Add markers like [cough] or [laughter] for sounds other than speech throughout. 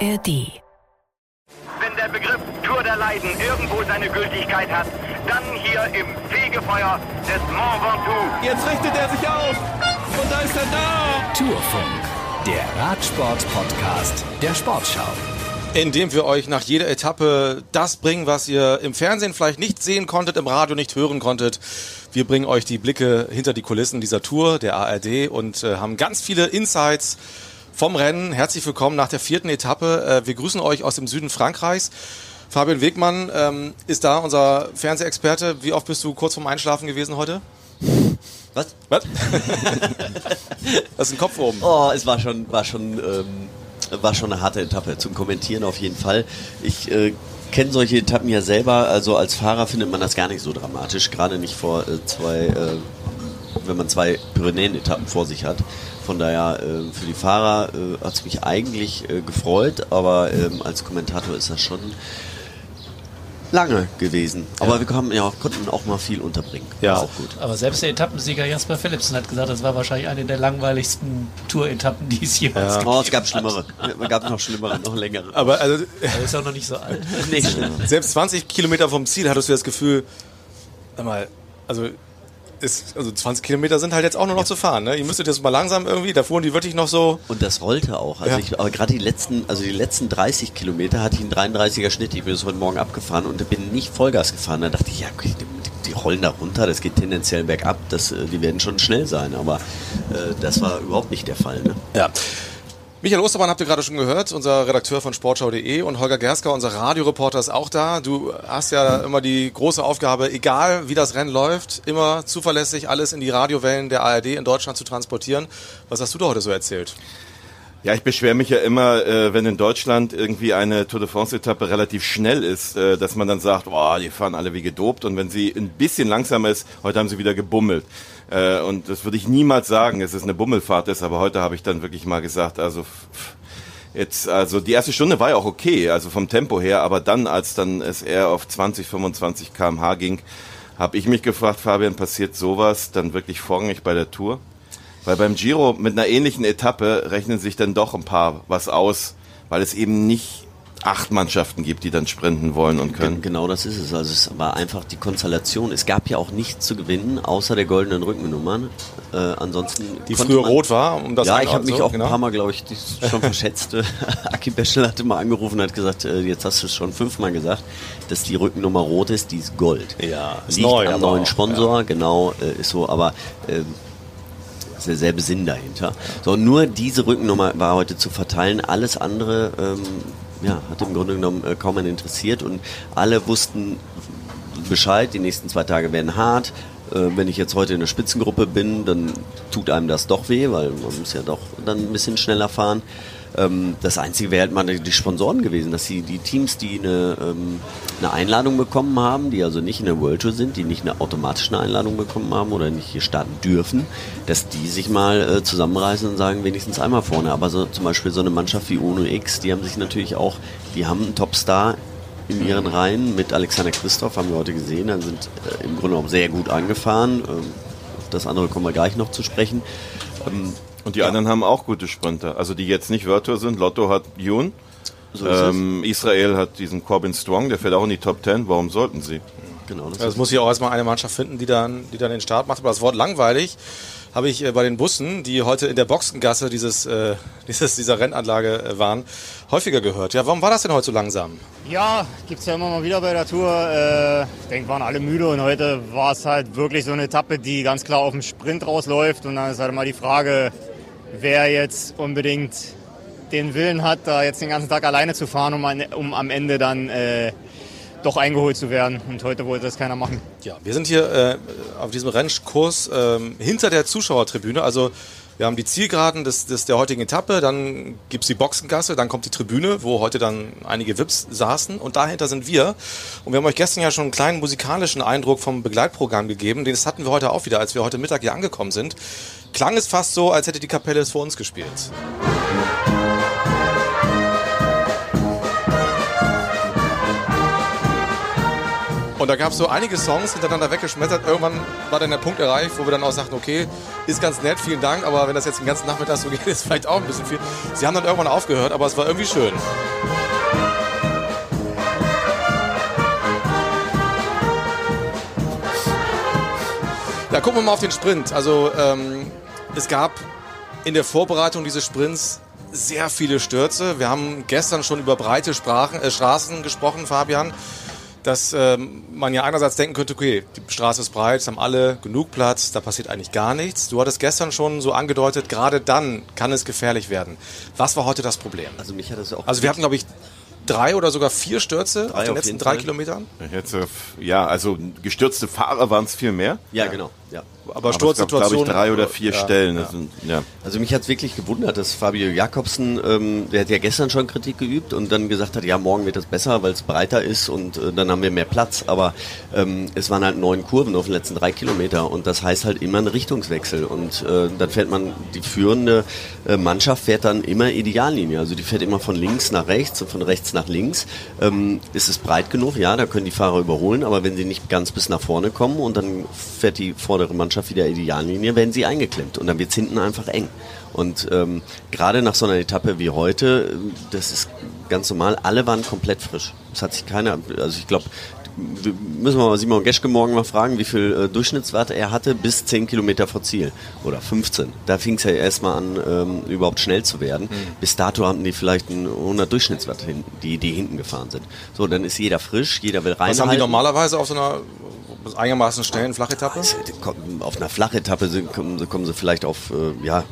ARD. Wenn der Begriff Tour der Leiden irgendwo seine Gültigkeit hat, dann hier im Fegefeuer des Mont Ventoux. Jetzt richtet er sich auf und da ist er da. Tourfunk, der Radsport-Podcast der Sportschau. Indem wir euch nach jeder Etappe das bringen, was ihr im Fernsehen vielleicht nicht sehen konntet, im Radio nicht hören konntet. Wir bringen euch die Blicke hinter die Kulissen dieser Tour der ARD und äh, haben ganz viele Insights vom Rennen. Herzlich willkommen nach der vierten Etappe. Äh, wir grüßen euch aus dem Süden Frankreichs. Fabian Wegmann ähm, ist da, unser Fernsehexperte. Wie oft bist du kurz vorm Einschlafen gewesen heute? Was? Was? [laughs] das ist ein Kopf oben. Oh, es war schon, war schon, ähm, war schon eine harte Etappe zum Kommentieren auf jeden Fall. Ich äh, kenne solche Etappen ja selber. Also als Fahrer findet man das gar nicht so dramatisch, gerade nicht vor äh, zwei, äh, wenn man zwei Pyrenäen-Etappen vor sich hat. Von daher äh, für die Fahrer äh, hat es mich eigentlich äh, gefreut, aber ähm, als Kommentator ist das schon lange gewesen. Aber wir haben, ja, konnten auch mal viel unterbringen. Ja. Auch gut. Aber selbst der Etappensieger Jasper Philipsen hat gesagt, das war wahrscheinlich eine der langweiligsten Tour-Etappen, die es jemals Oh, es gab schlimmere. [laughs] Es gab noch schlimmere, noch längere. Aber also, Er ist auch noch nicht so alt. [laughs] Nee, selbst 20 Kilometer vom Ziel hattest du das Gefühl, sag mal, also, ist, also 20 Kilometer sind halt jetzt auch nur noch zu fahren. Ne? Ihr müsstet jetzt mal langsam irgendwie, da fuhren die wirklich noch so. Und das rollte auch. Also Ja. ich, aber gerade die letzten, also die letzten 30 Kilometer hatte ich einen 33er Schnitt. Ich bin das heute Morgen abgefahren und bin nicht Vollgas gefahren. Da dachte ich, ja, die, die rollen da runter, das geht tendenziell bergab, das, äh, die werden schon schnell sein. Aber äh, das war überhaupt nicht der Fall. Ne? Ja. Michael Ostermann habt ihr gerade schon gehört, unser Redakteur von Sportschau.de und Holger Gersker, unser Radioreporter, ist auch da. Du hast ja immer die große Aufgabe, egal wie das Rennen läuft, immer zuverlässig alles in die Radiowellen der ARD in Deutschland zu transportieren. Was hast du da heute so erzählt? Ja, ich beschwere mich ja immer, äh, wenn in Deutschland irgendwie eine Tour de France-Etappe relativ schnell ist, äh, dass man dann sagt, boah, die fahren alle wie gedopt. Und wenn sie ein bisschen langsamer ist, heute haben sie wieder gebummelt. Äh, und das würde ich niemals sagen, dass es eine Bummelfahrt ist, aber heute habe ich dann wirklich mal gesagt, also jetzt, also die erste Stunde war ja auch okay, also vom Tempo her, aber dann, als dann es eher auf 20, 25 km/h ging, habe ich mich gefragt, Fabian, passiert sowas dann wirklich vorrangig bei der Tour? Weil beim Giro mit einer ähnlichen Etappe rechnen sich dann doch ein paar was aus, weil es eben nicht acht Mannschaften gibt, die dann sprinten wollen und können. Genau das ist es. Also es war einfach die Konstellation. Es gab ja auch nichts zu gewinnen, außer der goldenen Rückennummern. Äh, ansonsten Die früher man- rot war, um das ja, ich habe mich zu- auch genau. ein paar Mal, glaube ich, schon verschätzt. [laughs] [laughs] Aki Beschel hatte mal angerufen und hat gesagt, äh, jetzt hast du es schon fünfmal gesagt, dass die Rückennummer rot ist, die ist Gold. Ja, ist Liegt neu, am neuen auch, Sponsor, genau, äh, ist so, aber ähm, ist derselbe Sinn dahinter. So, nur diese Rückennummer war heute zu verteilen, alles andere ähm, ja, hat im Grunde genommen äh, kaum einen interessiert und alle wussten Bescheid, die nächsten zwei Tage werden hart. Äh, wenn ich jetzt heute in der Spitzengruppe bin, dann tut einem das doch weh, weil man muss ja doch dann ein bisschen schneller fahren. Ähm, das Einzige wäre halt mal die Sponsoren gewesen, dass die, die Teams, die eine, ähm, eine Einladung bekommen haben, die also nicht in der World Tour sind, die nicht eine automatische Einladung bekommen haben oder nicht hier starten dürfen, dass die sich mal äh, zusammenreißen und sagen, wenigstens einmal vorne. Aber so zum Beispiel so eine Mannschaft wie Uno X, die haben sich natürlich auch, die haben einen Topstar in ihren Reihen mit Alexander Christoph, haben wir heute gesehen, dann sind äh, im Grunde genommen sehr gut angefahren. Ähm, das andere kommen wir gleich noch zu sprechen. Ähm, Und die anderen haben auch gute Sprinter. Also die jetzt nicht Tour sind. Lotto hat Yoon. so Ähm, Israel hat diesen Corbin Strong, der fährt auch in die Top 10. Warum sollten sie? es. Genau, das Ja, Es ist muss ja auch erstmal eine Mannschaft finden, die dann, die dann den Start macht. Aber das Wort langweilig habe ich äh, bei den Bussen, die heute in der Boxengasse dieses, äh, [laughs] dieses, dieser Rennanlage äh, waren, häufiger gehört. Ja, warum war das denn heute so langsam? Ja, gibt's ja immer mal wieder bei der Tour. Äh, ich denke, waren alle müde und heute war es halt wirklich so eine Etappe, die ganz klar auf den Sprint rausläuft. Und dann ist halt mal die Frage, wer jetzt unbedingt den Willen hat, da jetzt den ganzen Tag alleine zu fahren, um, an, um am Ende dann äh, doch eingeholt zu werden. Und heute wollte das keiner machen. Ja, wir sind hier äh, auf diesem Rennkurs ähm, hinter der Zuschauertribüne. Also wir haben die Zielgeraden des, des, der heutigen Etappe, dann gibt's die Boxengasse, dann kommt die Tribüne, wo heute dann einige Vips saßen und dahinter sind wir. Und wir haben euch gestern ja schon einen kleinen musikalischen Eindruck vom Begleitprogramm gegeben. Das hatten wir heute auch wieder, als wir heute Mittag hier angekommen sind. Klang es fast so, als hätte die Kapelle es vor uns gespielt. Und da gab es so einige Songs hintereinander weggeschmettert. Irgendwann war dann der Punkt erreicht, wo wir dann auch sagten, okay, ist ganz nett, vielen Dank, aber wenn das jetzt den ganzen Nachmittag so [laughs] geht, ist vielleicht auch ein bisschen viel. Sie haben dann irgendwann aufgehört, aber es war irgendwie schön. Ja, gucken wir mal auf den Sprint. Also ähm, es gab in der Vorbereitung dieses Sprints sehr viele Stürze. Wir haben gestern schon über breite Sprachen, äh, Straßen gesprochen, Fabian. Dass ähm, man ja einerseits denken könnte, okay, die Straße ist breit, es haben alle genug Platz, da passiert eigentlich gar nichts. Du hattest gestern schon so angedeutet, gerade dann kann es gefährlich werden. Was war heute das Problem? Also mich hat das auch. Also wir hatten, glaube ich, drei oder sogar vier Stürze Drei auf den auf letzten drei Fall. Kilometern. Jetzt, ja, also gestürzte Fahrer waren es viel mehr. ja, genau. Ja. Aber, es gab, glaube ich, Sturzsituationen. drei oder vier ja, Stellen. Ja. Sind, ja. Also mich hat's wirklich gewundert, dass Fabio Jakobsen, ähm, der hat ja gestern schon Kritik geübt und dann gesagt hat, ja, morgen wird das besser, weil es breiter ist und äh, dann haben wir mehr Platz. Aber ähm, es waren halt neun Kurven auf den letzten drei Kilometer und das heißt halt immer ein Richtungswechsel. Und äh, dann fährt man, die führende äh, Mannschaft fährt dann immer Ideallinie. Also die fährt immer von links nach rechts und von rechts nach links. Ähm, ist es breit genug? Ja, da können die Fahrer überholen, aber wenn sie nicht ganz bis nach vorne kommen und dann fährt die vordere Mannschaft wieder Ideallinie, werden sie eingeklemmt und dann wird's hinten einfach eng. Und ähm, gerade nach so einer Etappe wie heute, das ist ganz normal, alle waren komplett frisch. Es hat sich keiner, also ich glaube, wir müssen wir mal Simon Geschke morgen mal fragen, wie viel äh, Durchschnittswert er hatte bis 10 Kilometer vor Ziel oder 15. Da fing es ja erstmal an, ähm, überhaupt schnell zu werden. Bis dato hatten die vielleicht einen 100 Durchschnittswert, hin, die, die hinten gefahren sind. So, dann ist jeder frisch, jeder will rein. Was haben die normalerweise auf so einer einigermaßen schnellen Flachetappe? Also, Auf einer Flachetappe kommen, sie- kommen sie vielleicht auf, äh, ja,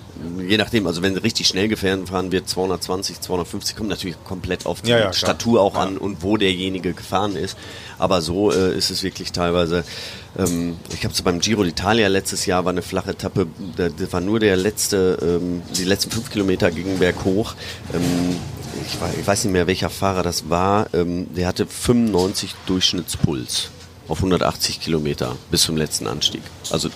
je nachdem, also wenn sie richtig schnell gefahren fahren wird, 220, 250, kommt natürlich komplett auf die Ja, ja. Statur auch an und wo derjenige gefahren ist. Aber so äh, ist es wirklich teilweise, ähm, ich habe so beim Giro d'Italia letztes Jahr war eine flache Etappe, da, das war nur der letzte, ähm, die letzten fünf Kilometer gingen berghoch. Ähm, ich, wei- ich weiß nicht mehr, welcher Fahrer das war, ähm, der hatte 95 Durchschnittspuls auf 180 Kilometer bis zum letzten Anstieg. Also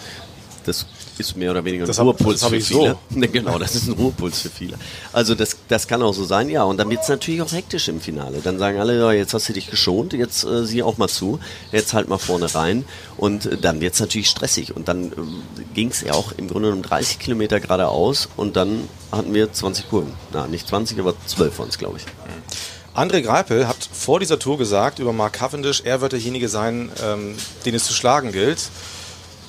das ist mehr oder weniger ein Das hab- Ruhepuls das hab für ich viele. so. [laughs] Genau, das ist ein Ruhepuls für viele. Also das, das kann auch so sein, ja. Und dann wird es natürlich auch hektisch im Finale. Dann sagen alle, ja, jetzt hast du dich geschont, jetzt äh, sieh auch mal zu, jetzt halt mal vorne rein. Und äh, dann wird es natürlich stressig. Und dann äh, ging es ja auch im Grunde um 30 Kilometer geradeaus und dann hatten wir 20 Kurven. Na, nicht 20, aber 12 waren es, glaube ich. André Greipel hat vor dieser Tour gesagt über Mark Cavendish, er wird derjenige sein, ähm, den es zu schlagen gilt.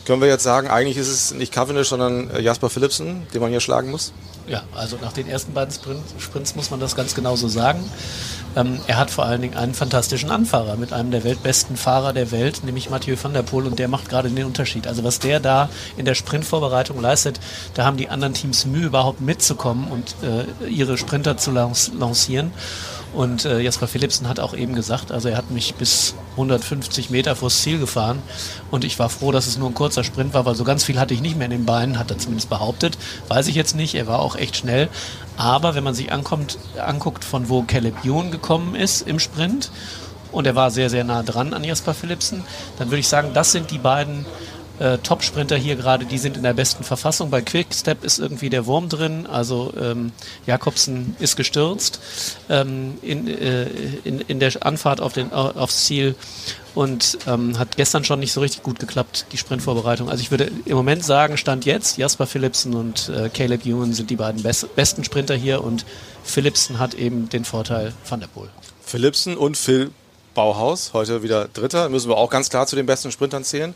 Können wir jetzt sagen, eigentlich ist es nicht Cavendish, sondern äh, Jasper Philipsen, den man hier schlagen muss? Ja, also nach den ersten beiden Sprint, Sprints muss man das ganz genauso sagen. Ähm, er hat vor allen Dingen einen fantastischen Anfahrer mit einem der weltbesten Fahrer der Welt, nämlich Mathieu van der Poel, und der macht gerade den Unterschied. Also was der da in der Sprintvorbereitung leistet, da haben die anderen Teams Mühe, überhaupt mitzukommen und äh, ihre Sprinter zu lancieren. Und äh, Jasper Philipsen hat auch eben gesagt, also er hat mich bis 150 Meter vors Ziel gefahren und ich war froh, dass es nur ein kurzer Sprint war, weil so ganz viel hatte ich nicht mehr in den Beinen, hat er zumindest behauptet. Weiß ich jetzt nicht, er war auch echt schnell. Aber wenn man sich ankommt, anguckt, von wo Caleb Ewan gekommen ist im Sprint und er war sehr, sehr nah dran an Jasper Philipsen, dann würde ich sagen, das sind die beiden äh, Top-Sprinter hier gerade, die sind in der besten Verfassung. Bei Quickstep ist irgendwie der Wurm drin, also ähm, Jakobsen ist gestürzt ähm, in, äh, in, in der Anfahrt auf den, au- aufs Ziel und ähm, hat gestern schon nicht so richtig gut geklappt, die Sprintvorbereitung. Also ich würde im Moment sagen, Stand jetzt, Jasper Philipsen und äh, Caleb Ewan sind die beiden bes besten Sprinter hier und Philipsen hat eben den Vorteil Van der Poel. Philipsen und Phil Bauhaus, heute wieder Dritter, müssen wir auch ganz klar zu den besten Sprintern zählen.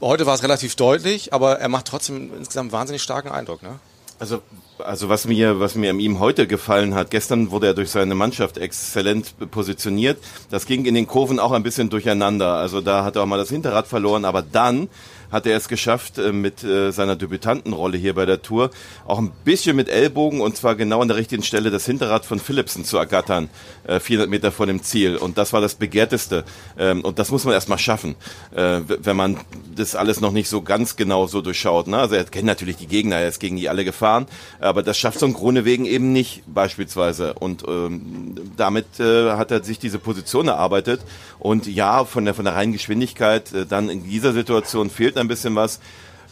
Heute war es relativ deutlich, aber er macht trotzdem insgesamt wahnsinnig starken Eindruck. Ne? Also, also was mir, was mir an ihm heute gefallen hat, gestern wurde er durch seine Mannschaft exzellent positioniert. Das ging in den Kurven auch ein bisschen durcheinander. Also da hat er auch mal das Hinterrad verloren, aber dann hat er es geschafft, äh, mit äh, seiner Debütantenrolle hier bei der Tour auch ein bisschen mit Ellbogen und zwar genau an der richtigen Stelle das Hinterrad von Philipsen zu ergattern, äh, 400 Meter vor dem Ziel. Und das war das Begehrteste. Ähm, Und das muss man erstmal schaffen, äh, wenn man das alles noch nicht so ganz genau so durchschaut. Ne? Also er kennt natürlich die Gegner, er ist gegen die alle gefahren, aber das schafft so ein Grunewegen eben nicht beispielsweise. Und ähm, damit äh, hat er sich diese Position erarbeitet. Und ja, von der, von der reinen Geschwindigkeit, äh, dann in dieser Situation fehlt ein bisschen was.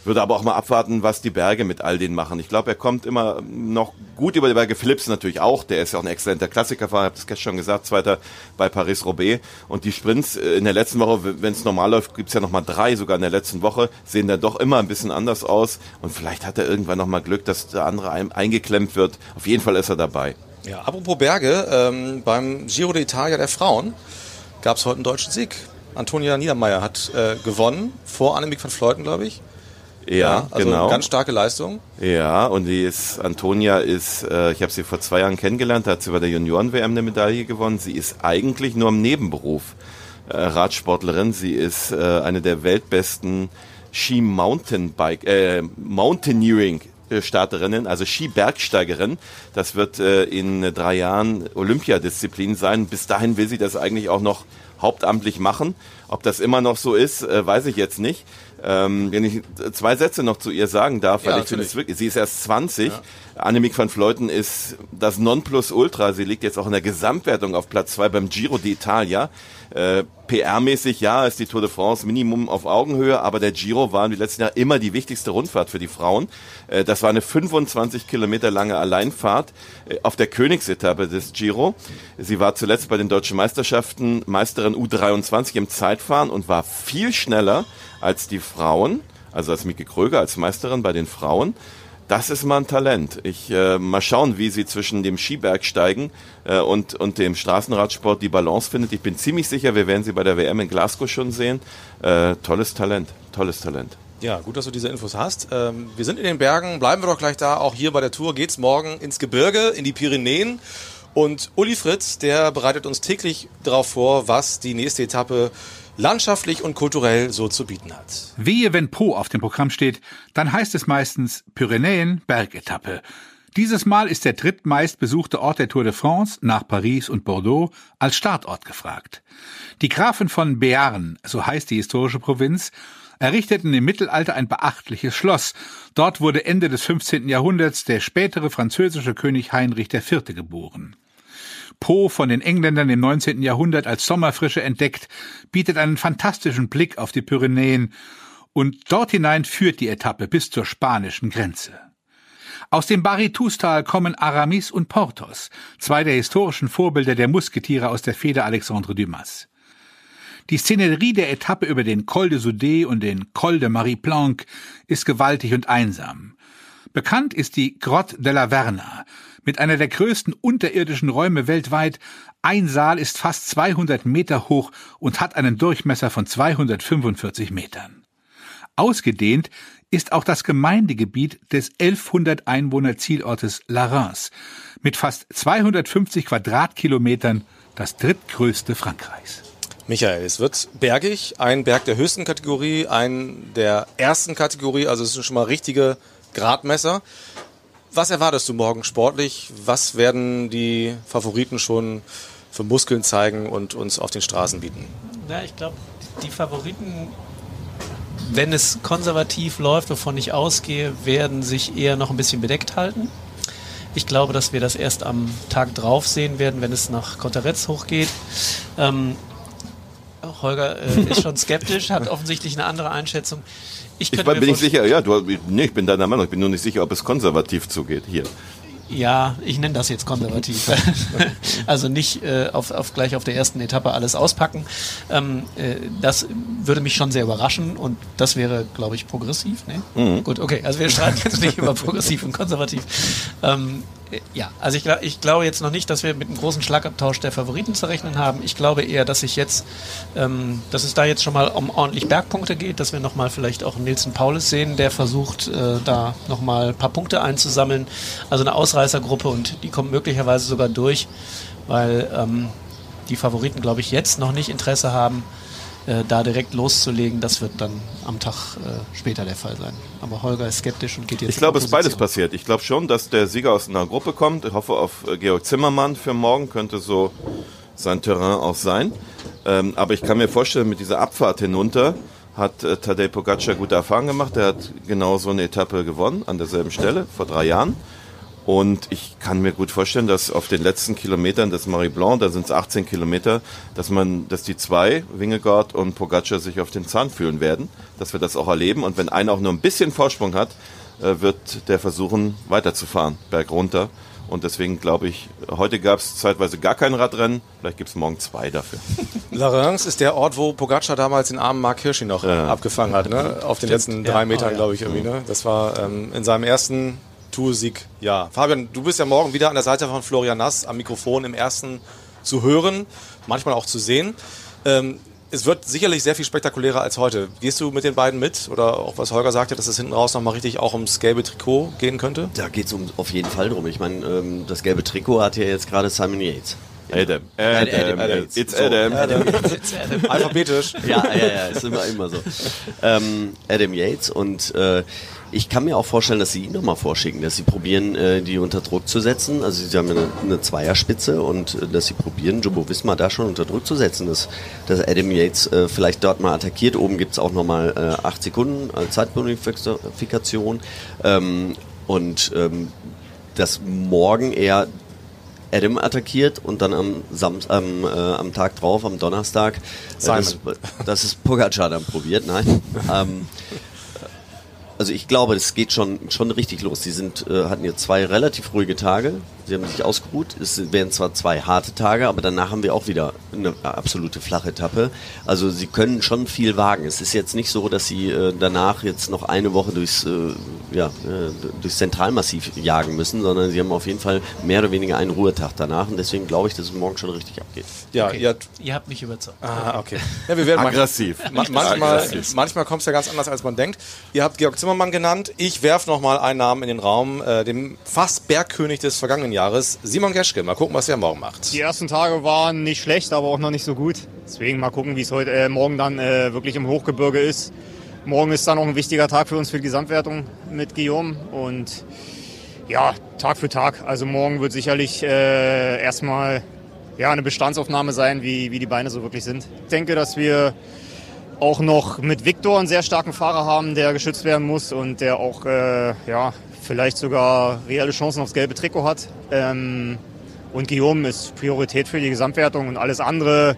Würde aber auch mal abwarten, was die Berge mit all denen machen. Ich glaube, er kommt immer noch gut über die Berge. Philips natürlich auch. Der ist ja auch ein exzellenter Klassikerfahrer. Ich habe das gestern schon gesagt. Zweiter bei Paris-Roubaix. Und die Sprints äh, in der letzten Woche, wenn es normal läuft, gibt's ja noch mal drei sogar in der letzten Woche, sehen dann doch immer ein bisschen anders aus. Und vielleicht hat er irgendwann noch mal Glück, dass der andere ein, eingeklemmt wird. Auf jeden Fall ist er dabei. Ja, apropos Berge, ähm, beim Giro d'Italia der Frauen gab es heute einen deutschen Sieg. Antonia Niedermeyer hat äh, gewonnen, vor Annemiek van Fleuten, glaube ich. Ja, also genau. ganz starke Leistung. Ja, und die ist, Antonia ist, äh, ich habe sie vor zwei Jahren kennengelernt, da hat sie bei der Junioren-WM eine Medaille gewonnen. Sie ist eigentlich nur im Nebenberuf äh, Radsportlerin. Sie ist äh, eine der weltbesten Ski-Mountainbike, äh, Mountaineering Starterinnen, also Skibergsteigerin. Das wird äh, in drei Jahren Olympiadisziplin sein. Bis dahin will sie das eigentlich auch noch hauptamtlich machen. Ob das immer noch so ist, äh, weiß ich jetzt nicht. Ähm, wenn ich zwei Sätze noch zu ihr sagen darf, weil Ja, ich finde es wirklich, sie ist erst 20. Annemiek van Vleuten ist das Nonplusultra. Sie liegt jetzt auch in der Gesamtwertung auf Platz zwei beim Giro d'Italia. Äh, PR-mäßig, ja, ist die Tour de France Minimum auf Augenhöhe, aber der Giro war den letzten Jahren immer die wichtigste Rundfahrt für die Frauen. Äh, das war eine 25 Kilometer lange Alleinfahrt äh, auf der Königsetappe des Giro. Sie war zuletzt bei den deutschen Meisterschaften Meisterin U23 im Zeitfahren und war viel schneller als die Frauen, also als Mieke Kröger als Meisterin bei den Frauen. Das ist mal ein Talent. Ich äh, mal schauen, wie sie zwischen dem Skibergsteigen äh, und und dem Straßenradsport die Balance findet. Ich bin ziemlich sicher, wir werden sie bei der WM in Glasgow schon sehen. Äh, tolles Talent, tolles Talent. Ja, gut, dass du diese Infos hast. Ähm, wir sind in den Bergen, bleiben wir doch gleich da. Auch hier bei der Tour geht's morgen ins Gebirge, in die Pyrenäen. Und Uli Fritz, der bereitet uns täglich darauf vor, was die nächste Etappe landschaftlich und kulturell so zu bieten hat. Wehe, wenn Po auf dem Programm steht, dann heißt es meistens Pyrenäen Bergetappe. Dieses Mal ist der drittmeist besuchte Ort der Tour de France nach Paris und Bordeaux als Startort gefragt. Die Grafen von Béarn, so heißt die historische Provinz, errichteten im Mittelalter ein beachtliches Schloss. Dort wurde Ende des 15. Jahrhunderts der spätere französische König Heinrich IV. geboren. Po von den Engländern im 19. Jahrhundert als Sommerfrische entdeckt, bietet einen fantastischen Blick auf die Pyrenäen und dort hinein führt die Etappe bis zur spanischen Grenze. Aus dem Baritustal kommen Aramis und Porthos, zwei der historischen Vorbilder der Musketiere aus der Feder Alexandre Dumas. Die Szenerie der Etappe über den Col de Soudé und den Col de Marie Planck ist gewaltig und einsam. Bekannt ist die Grotte de la Verna, mit einer der größten unterirdischen Räume weltweit. Ein Saal ist fast 200 Meter hoch und hat einen Durchmesser von 245 Metern. Ausgedehnt ist auch das Gemeindegebiet des 1100 Einwohner Zielortes La Reims mit fast 250 Quadratkilometern das drittgrößte Frankreichs. Michael, es wird bergig, ein Berg der höchsten Kategorie, ein der ersten Kategorie, also es sind schon mal richtige Gradmesser. Was erwartest du morgen sportlich? Was werden die Favoriten schon für Muskeln zeigen und uns auf den Straßen bieten? Ja, ich glaube, die Favoriten, wenn es konservativ läuft, wovon ich ausgehe, werden sich eher noch ein bisschen bedeckt halten. Ich glaube, dass wir das erst am Tag drauf sehen werden, wenn es nach Konteretz hochgeht. Ähm, Holger äh, ist schon skeptisch, hat offensichtlich eine andere Einschätzung. Ich, Ich bin nicht vorstellen- sicher, ja, du, nee, ich bin deiner Meinung, ich bin nur nicht sicher, ob es konservativ zugeht hier. Ja, ich nenne das jetzt konservativ. [laughs] also nicht äh, auf, auf gleich auf der ersten Etappe alles auspacken. Ähm, äh, das würde mich schon sehr überraschen und das wäre, glaube ich, progressiv. Ne? Gut, okay. Also wir streiten jetzt nicht über progressiv und konservativ. Ähm, äh, ja, also ich, gla- ich glaube jetzt noch nicht, dass wir mit einem großen Schlagabtausch der Favoriten zu rechnen haben. Ich glaube eher, dass ich jetzt, ähm, dass es da jetzt schon mal um ordentlich Bergpunkte geht, dass wir nochmal vielleicht auch Nilsen Paulus sehen, der versucht, äh, da nochmal ein paar Punkte einzusammeln. Also eine Ausreißergruppe und die kommt möglicherweise sogar durch, weil ähm, die Favoriten, glaube ich, jetzt noch nicht Interesse haben, äh, da direkt loszulegen. Das wird dann am Tag äh, später der Fall sein. Aber Holger ist skeptisch und geht jetzt Ich glaube, es ist beides passiert. Ich glaube schon, dass der Sieger aus einer Gruppe kommt. Ich hoffe auf äh, Georg Zimmermann für morgen, könnte so sein Terrain auch sein. Ähm, aber ich kann mir vorstellen, mit dieser Abfahrt hinunter hat äh, Tadej Pogacar gute Erfahrungen gemacht. Er hat genau so eine Etappe gewonnen, an derselben Stelle, vor drei Jahren. Und ich kann mir gut vorstellen, dass auf den letzten Kilometern des Marie Blanc, da sind es 18 Kilometer, dass man, dass die zwei, Wingegaard und Pogacar, sich auf den Zahn fühlen werden, dass wir das auch erleben. Und wenn einer auch nur ein bisschen Vorsprung hat, äh, wird der versuchen, weiterzufahren, bergunter. Und deswegen glaube ich, heute gab es zeitweise gar kein Radrennen, vielleicht gibt es morgen zwei dafür. [laughs] La Reims ist der Ort, wo Pogacar damals den armen Mark Hirschi noch Ja. abgefangen hat, ne? Auf den letzten Ja. drei Metern, Oh, ja. glaube ich, irgendwie, ne? Das war ähm, in seinem ersten Toursieg. Ja. Fabian, du bist ja morgen wieder an der Seite von Florian Nass am Mikrofon im ersten zu hören, manchmal auch zu sehen. Ähm, es wird sicherlich sehr viel spektakulärer als heute. Gehst du mit den beiden mit? Oder auch was Holger sagte, dass es hinten raus nochmal richtig auch ums gelbe Trikot gehen könnte? Da geht es um, auf jeden Fall drum. Ich meine, ähm, das gelbe Trikot hat ja jetzt gerade Simon Yates. Adam. Adam. Adam. It's So, Adam. [laughs] Alphabetisch. [laughs] Ja, ja, ja, ist immer, immer so. Ähm, Adam Yates und äh, ich kann mir auch vorstellen, dass sie ihn nochmal vorschicken, dass sie probieren, äh, die unter Druck zu setzen. Also sie haben eine, eine Zweierspitze und äh, dass sie probieren, Jumbo Visma da schon unter Druck zu setzen, dass, dass Adam Yates äh, vielleicht dort mal attackiert. Oben gibt's auch nochmal äh, acht Sekunden als Zeitbonifikation. Ähm, und ähm, dass morgen eher Adam attackiert und dann am, Sam am, äh, am Tag drauf, am Donnerstag, äh, das, das ist Pogacar dann probiert, nein. ähm, also ich glaube, das geht schon, schon richtig los. Die sind, äh, hatten jetzt zwei relativ ruhige Tage. Sie haben sich ausgeruht. Es werden zwar zwei harte Tage, aber danach haben wir auch wieder eine absolute flache Etappe. Also sie können schon viel wagen. Es ist jetzt nicht so, dass sie äh, danach jetzt noch eine Woche durchs, äh, ja, äh, durchs Zentralmassiv jagen müssen, sondern sie haben auf jeden Fall mehr oder weniger einen Ruhetag danach. Und deswegen glaube ich, dass es morgen schon richtig abgeht. Ja, Okay. ihr, Ihr habt mich überzeugt. Ah, okay. Ja, wir werden Aggressiv. Ma manchmal Aggressiv. manchmal kommt es ja ganz anders, als man denkt. Ihr habt Georg Zimmermann genannt. Ich werfe noch mal einen Namen in den Raum, äh, dem fast Bergkönig des vergangenen Jahres, Simon Geschke. Mal gucken, was er morgen macht. Die ersten Tage waren nicht schlecht, aber auch noch nicht so gut. Deswegen mal gucken, wie es heute äh, morgen dann äh, wirklich im Hochgebirge ist. Morgen ist dann auch ein wichtiger Tag für uns für die Gesamtwertung mit Guillaume und ja, Tag für Tag. Also morgen wird sicherlich äh, erstmal ja, eine Bestandsaufnahme sein, wie, wie die Beine so wirklich sind. Ich denke, dass wir auch noch mit Viktor einen sehr starken Fahrer haben, der geschützt werden muss und der auch äh, ja, vielleicht sogar reelle Chancen aufs gelbe Trikot hat. Ähm, und Guillaume ist Priorität für die Gesamtwertung und alles andere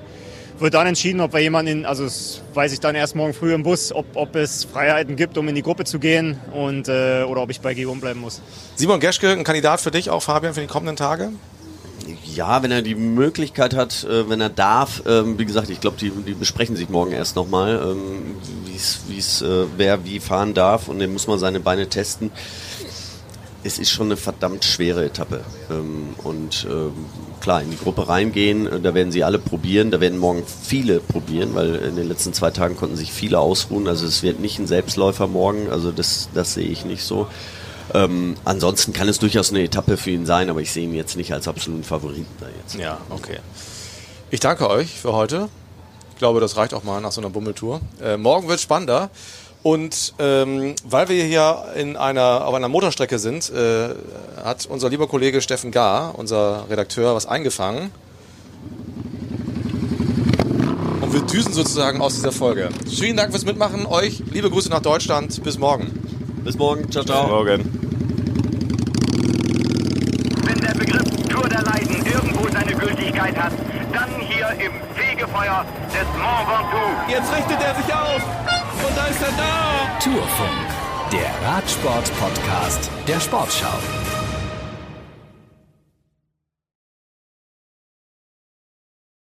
wird dann entschieden, ob wir jemanden, in, also das weiß ich dann erst morgen früh im Bus, ob, ob es Freiheiten gibt, um in die Gruppe zu gehen und, äh, oder ob ich bei Guillaume bleiben muss. Simon Geschke, ein Kandidat für dich auch, Fabian, für die kommenden Tage? Ja, wenn er die Möglichkeit hat, äh, wenn er darf, ähm, wie gesagt, ich glaube, die, die besprechen sich morgen erst nochmal, ähm, wie's, wie's, äh, wer wie fahren darf und dann muss man seine Beine testen. Es ist schon eine verdammt schwere Etappe. Ähm, und ähm, klar, in die Gruppe reingehen, äh, da werden sie alle probieren, da werden morgen viele probieren, weil in den letzten zwei Tagen konnten sich viele ausruhen. Also es wird nicht ein Selbstläufer morgen, also das, das sehe ich nicht so. Ähm, ansonsten kann es durchaus eine Etappe für ihn sein, aber ich sehe ihn jetzt nicht als absoluten Favoriten da jetzt. Ja, okay. Ich danke euch für heute. Ich glaube, das reicht auch mal nach so einer Bummeltour. Äh, morgen wird spannender. Und ähm, weil wir hier in einer, auf einer Motorstrecke sind, äh, hat unser lieber Kollege Steffen Gar, unser Redakteur, was eingefangen. Und wir düsen sozusagen aus dieser Folge. Vielen Dank fürs Mitmachen. Euch liebe Grüße nach Deutschland. Bis morgen. Bis morgen, ciao, ciao. Morgen. Wenn der Begriff Tour der Leiden irgendwo seine Gültigkeit hat, dann hier im Fegefeuer des Mont Ventoux. Jetzt richtet er sich auf. Und da ist er da. Tourfunk, der Radsport-Podcast der Sportschau.